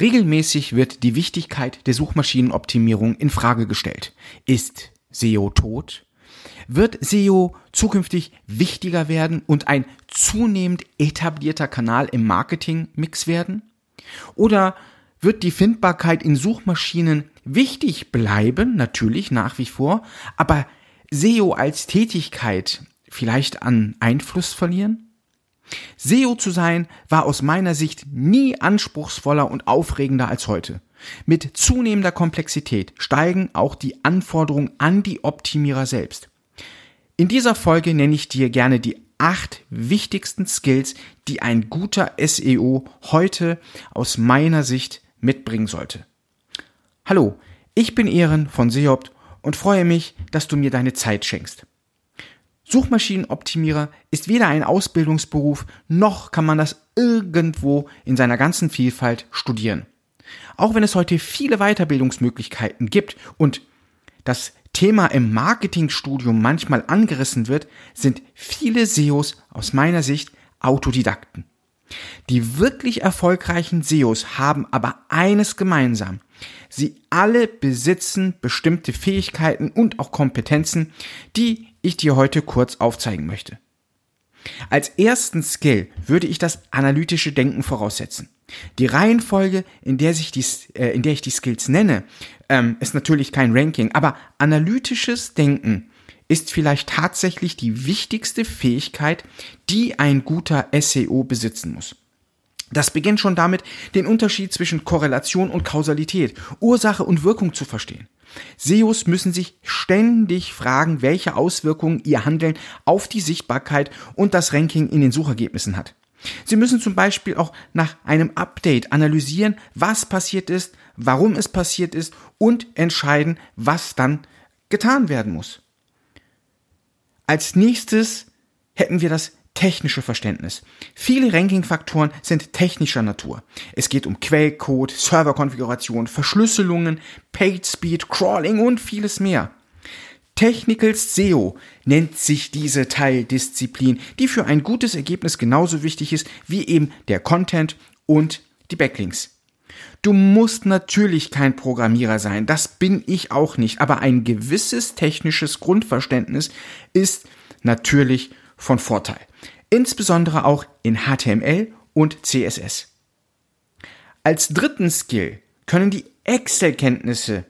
Regelmäßig wird die Wichtigkeit der Suchmaschinenoptimierung in Frage gestellt. Ist SEO tot? Wird SEO zukünftig wichtiger werden und ein zunehmend etablierter Kanal im Marketingmix werden? Oder wird die Findbarkeit in Suchmaschinen wichtig bleiben, natürlich nach wie vor, aber SEO als Tätigkeit vielleicht an Einfluss verlieren? SEO zu sein war aus meiner Sicht nie anspruchsvoller und aufregender als heute. Mit zunehmender Komplexität steigen auch die Anforderungen an die Optimierer selbst. In dieser Folge nenne ich dir gerne die acht wichtigsten Skills, die ein guter SEO heute aus meiner Sicht mitbringen sollte. Hallo, ich bin Ehren von Seopt und freue mich, dass du mir deine Zeit schenkst. Suchmaschinenoptimierer ist weder ein Ausbildungsberuf, noch kann man das irgendwo in seiner ganzen Vielfalt studieren. Auch wenn es heute viele Weiterbildungsmöglichkeiten gibt und das Thema im Marketingstudium manchmal angerissen wird, sind viele SEOs aus meiner Sicht Autodidakten. Die wirklich erfolgreichen SEOs haben aber eines gemeinsam. Sie alle besitzen bestimmte Fähigkeiten und auch Kompetenzen, die ich dir heute kurz aufzeigen möchte. Als ersten Skill würde ich das analytische Denken voraussetzen. Die Reihenfolge, in der, sich die, äh, in der ich die Skills nenne, ähm, ist natürlich kein Ranking, aber analytisches Denken ist vielleicht tatsächlich die wichtigste Fähigkeit, die ein guter SEO besitzen muss. Das beginnt schon damit, den Unterschied zwischen Korrelation und Kausalität, Ursache und Wirkung zu verstehen. SEOs müssen sich ständig fragen, welche Auswirkungen ihr Handeln auf die Sichtbarkeit und das Ranking in den Suchergebnissen hat. Sie müssen zum Beispiel auch nach einem Update analysieren, was passiert ist, warum es passiert ist und entscheiden, was dann getan werden muss. Als nächstes hätten wir das technische Verständnis. Viele Ranking-Faktoren sind technischer Natur. Es geht um Quellcode, Serverkonfiguration, Verschlüsselungen, Page Speed, Crawling und vieles mehr. Technical SEO nennt sich diese Teildisziplin, die für ein gutes Ergebnis genauso wichtig ist wie eben der Content und die Backlinks. Du musst natürlich kein Programmierer sein, das bin ich auch nicht, aber ein gewisses technisches Grundverständnis ist natürlich von Vorteil insbesondere auch in HTML und CSS. Als dritten Skill können die Excel-Kenntnisse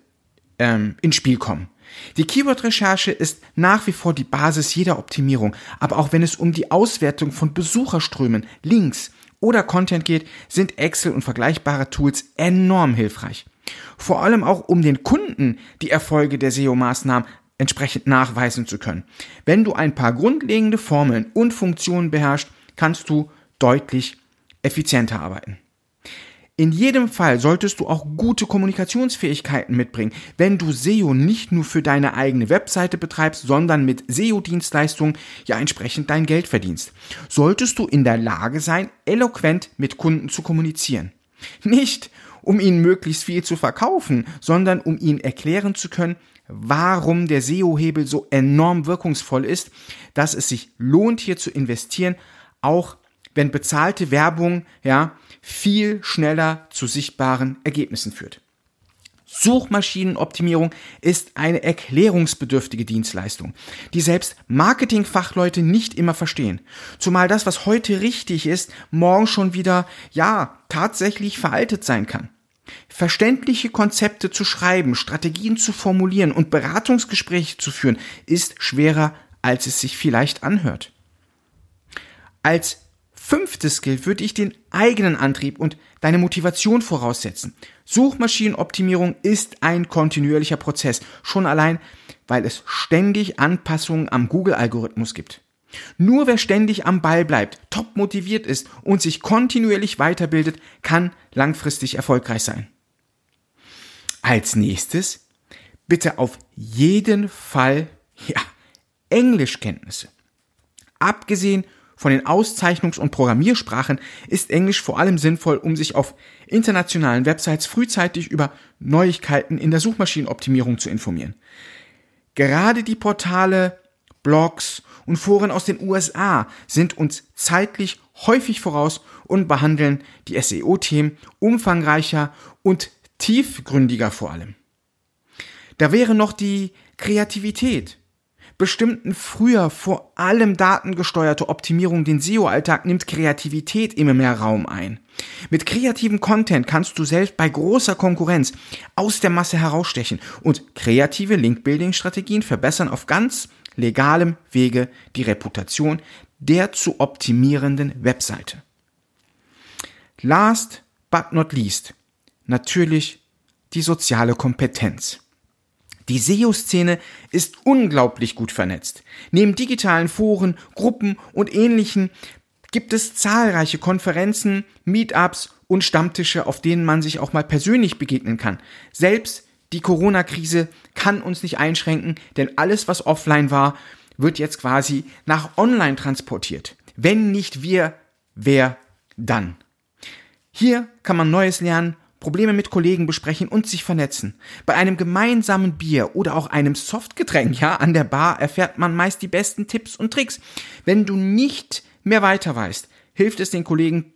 ähm, ins Spiel kommen. Die Keyword-Recherche ist nach wie vor die Basis jeder Optimierung, aber auch wenn es um die Auswertung von Besucherströmen, Links oder Content geht, sind Excel und vergleichbare Tools enorm hilfreich. Vor allem auch um den Kunden die Erfolge der SEO-Maßnahmen entsprechend nachweisen zu können. Wenn du ein paar grundlegende Formeln und Funktionen beherrschst, kannst du deutlich effizienter arbeiten. In jedem Fall solltest du auch gute Kommunikationsfähigkeiten mitbringen, wenn du SEO nicht nur für deine eigene Webseite betreibst, sondern mit SEO-Dienstleistungen ja entsprechend dein Geld verdienst. Solltest du in der Lage sein, eloquent mit Kunden zu kommunizieren. Nicht, um ihnen möglichst viel zu verkaufen, sondern um ihnen erklären zu können, warum der SEO-Hebel so enorm wirkungsvoll ist, dass es sich lohnt, hier zu investieren, auch wenn bezahlte Werbung ja viel schneller zu sichtbaren Ergebnissen führt. Suchmaschinenoptimierung ist eine erklärungsbedürftige Dienstleistung, die selbst Marketingfachleute nicht immer verstehen. Zumal das, was heute richtig ist, morgen schon wieder, ja, tatsächlich veraltet sein kann. Verständliche Konzepte zu schreiben, Strategien zu formulieren und Beratungsgespräche zu führen, ist schwerer, als es sich vielleicht anhört. Als fünftes Skill würde ich den eigenen Antrieb und deine Motivation voraussetzen. Suchmaschinenoptimierung ist ein kontinuierlicher Prozess, schon allein, weil es ständig Anpassungen am Google-Algorithmus gibt. Nur wer ständig am Ball bleibt, top motiviert ist und sich kontinuierlich weiterbildet, kann langfristig erfolgreich sein. Als nächstes bitte auf jeden Fall ja, Englischkenntnisse. Abgesehen von den Auszeichnungs- und Programmiersprachen ist Englisch vor allem sinnvoll, um sich auf internationalen Websites frühzeitig über Neuigkeiten in der Suchmaschinenoptimierung zu informieren. Gerade die Portale Blogs und Foren aus den USA sind uns zeitlich häufig voraus und behandeln die SEO-Themen umfangreicher und tiefgründiger vor allem. Da wäre noch die Kreativität. Bestimmten früher vor allem datengesteuerte Optimierung den SEO-Alltag nimmt Kreativität immer mehr Raum ein. Mit kreativem Content kannst du selbst bei großer Konkurrenz aus der Masse herausstechen und kreative Link-Building-Strategien verbessern auf ganz legalem Wege die Reputation der zu optimierenden Webseite. Last but not least, natürlich die soziale Kompetenz. Die SEO-Szene ist unglaublich gut vernetzt. Neben digitalen Foren, Gruppen und ähnlichen gibt es zahlreiche Konferenzen, Meetups und Stammtische, auf denen man sich auch mal persönlich begegnen kann. Selbst die Corona-Krise kann uns nicht einschränken, denn alles, was offline war, wird jetzt quasi nach online transportiert. Wenn nicht wir, wer dann? Hier kann man Neues lernen Probleme mit Kollegen besprechen und sich vernetzen. Bei einem gemeinsamen Bier oder auch einem Softgetränk, ja, an der Bar erfährt man meist die besten Tipps und Tricks. Wenn du nicht mehr weiter weißt, hilft es den Kollegen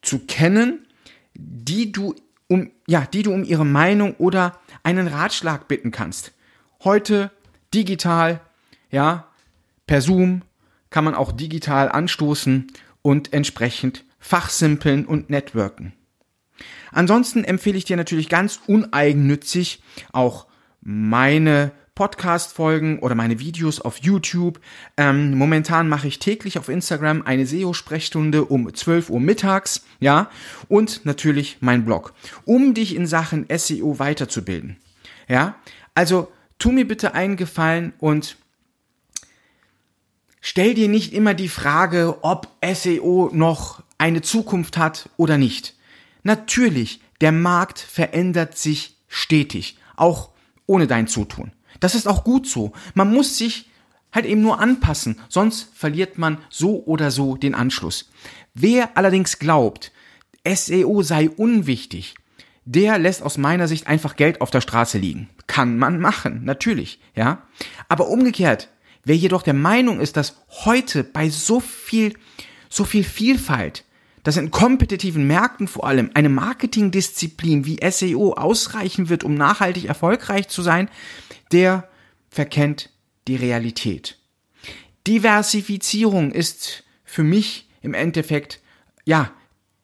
zu kennen, die du um, ja, die du um ihre Meinung oder einen Ratschlag bitten kannst. Heute digital, ja, per Zoom kann man auch digital anstoßen und entsprechend fachsimpeln und networken. Ansonsten empfehle ich dir natürlich ganz uneigennützig auch meine Podcast-Folgen oder meine Videos auf YouTube. Ähm, momentan mache ich täglich auf Instagram eine SEO-Sprechstunde um 12 Uhr mittags, ja, und natürlich mein Blog, um dich in Sachen SEO weiterzubilden. Ja, also tu mir bitte einen Gefallen und stell dir nicht immer die Frage, ob SEO noch eine Zukunft hat oder nicht. Natürlich, der Markt verändert sich stetig, auch ohne dein Zutun. Das ist auch gut so. Man muss sich halt eben nur anpassen, sonst verliert man so oder so den Anschluss. Wer allerdings glaubt, SEO sei unwichtig, der lässt aus meiner Sicht einfach Geld auf der Straße liegen. Kann man machen, natürlich, ja. Aber umgekehrt, wer jedoch der Meinung ist, dass heute bei so viel, so viel Vielfalt, dass in kompetitiven Märkten vor allem eine Marketingdisziplin wie SEO ausreichen wird, um nachhaltig erfolgreich zu sein, der verkennt die Realität. Diversifizierung ist für mich im Endeffekt, ja,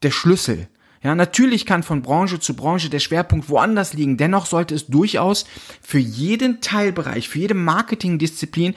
der Schlüssel. Ja, natürlich kann von Branche zu Branche der Schwerpunkt woanders liegen. Dennoch sollte es durchaus für jeden Teilbereich, für jede Marketingdisziplin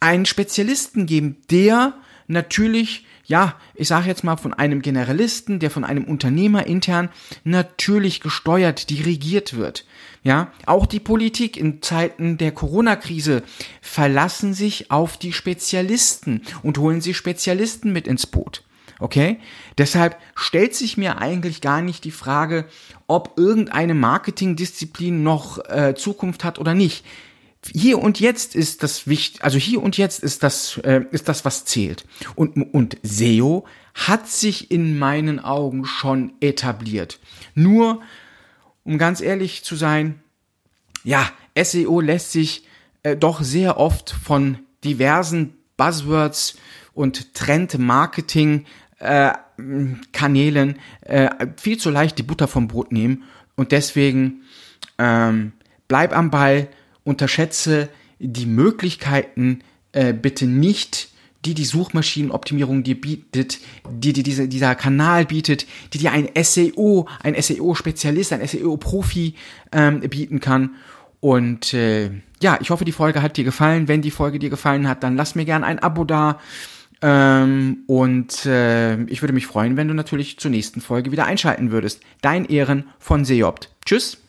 einen Spezialisten geben, der natürlich ja, ich sage jetzt mal von einem Generalisten, der von einem Unternehmer intern natürlich gesteuert, dirigiert wird. Ja, auch die Politik in Zeiten der Corona-Krise verlassen sich auf die Spezialisten und holen sie Spezialisten mit ins Boot. Okay? Deshalb stellt sich mir eigentlich gar nicht die Frage, ob irgendeine Marketingdisziplin noch äh, Zukunft hat oder nicht hier und jetzt ist das wichtig, also hier und jetzt ist das, äh, ist das, was zählt. Und, und SEO hat sich in meinen Augen schon etabliert. Nur, um ganz ehrlich zu sein, ja, SEO lässt sich äh, doch sehr oft von diversen Buzzwords und Trend-Marketing äh, Kanälen äh, viel zu leicht die Butter vom Brot nehmen und deswegen ähm, bleib am Ball, unterschätze die Möglichkeiten äh, bitte nicht, die die Suchmaschinenoptimierung dir bietet, die dir diese, dieser Kanal bietet, die dir ein SEO, ein SEO-Spezialist, ein SEO-Profi ähm, bieten kann. Und äh, ja, ich hoffe, die Folge hat dir gefallen. Wenn die Folge dir gefallen hat, dann lass mir gerne ein Abo da. Ähm, und äh, ich würde mich freuen, wenn du natürlich zur nächsten Folge wieder einschalten würdest. Dein Ehren von Seopt. Tschüss.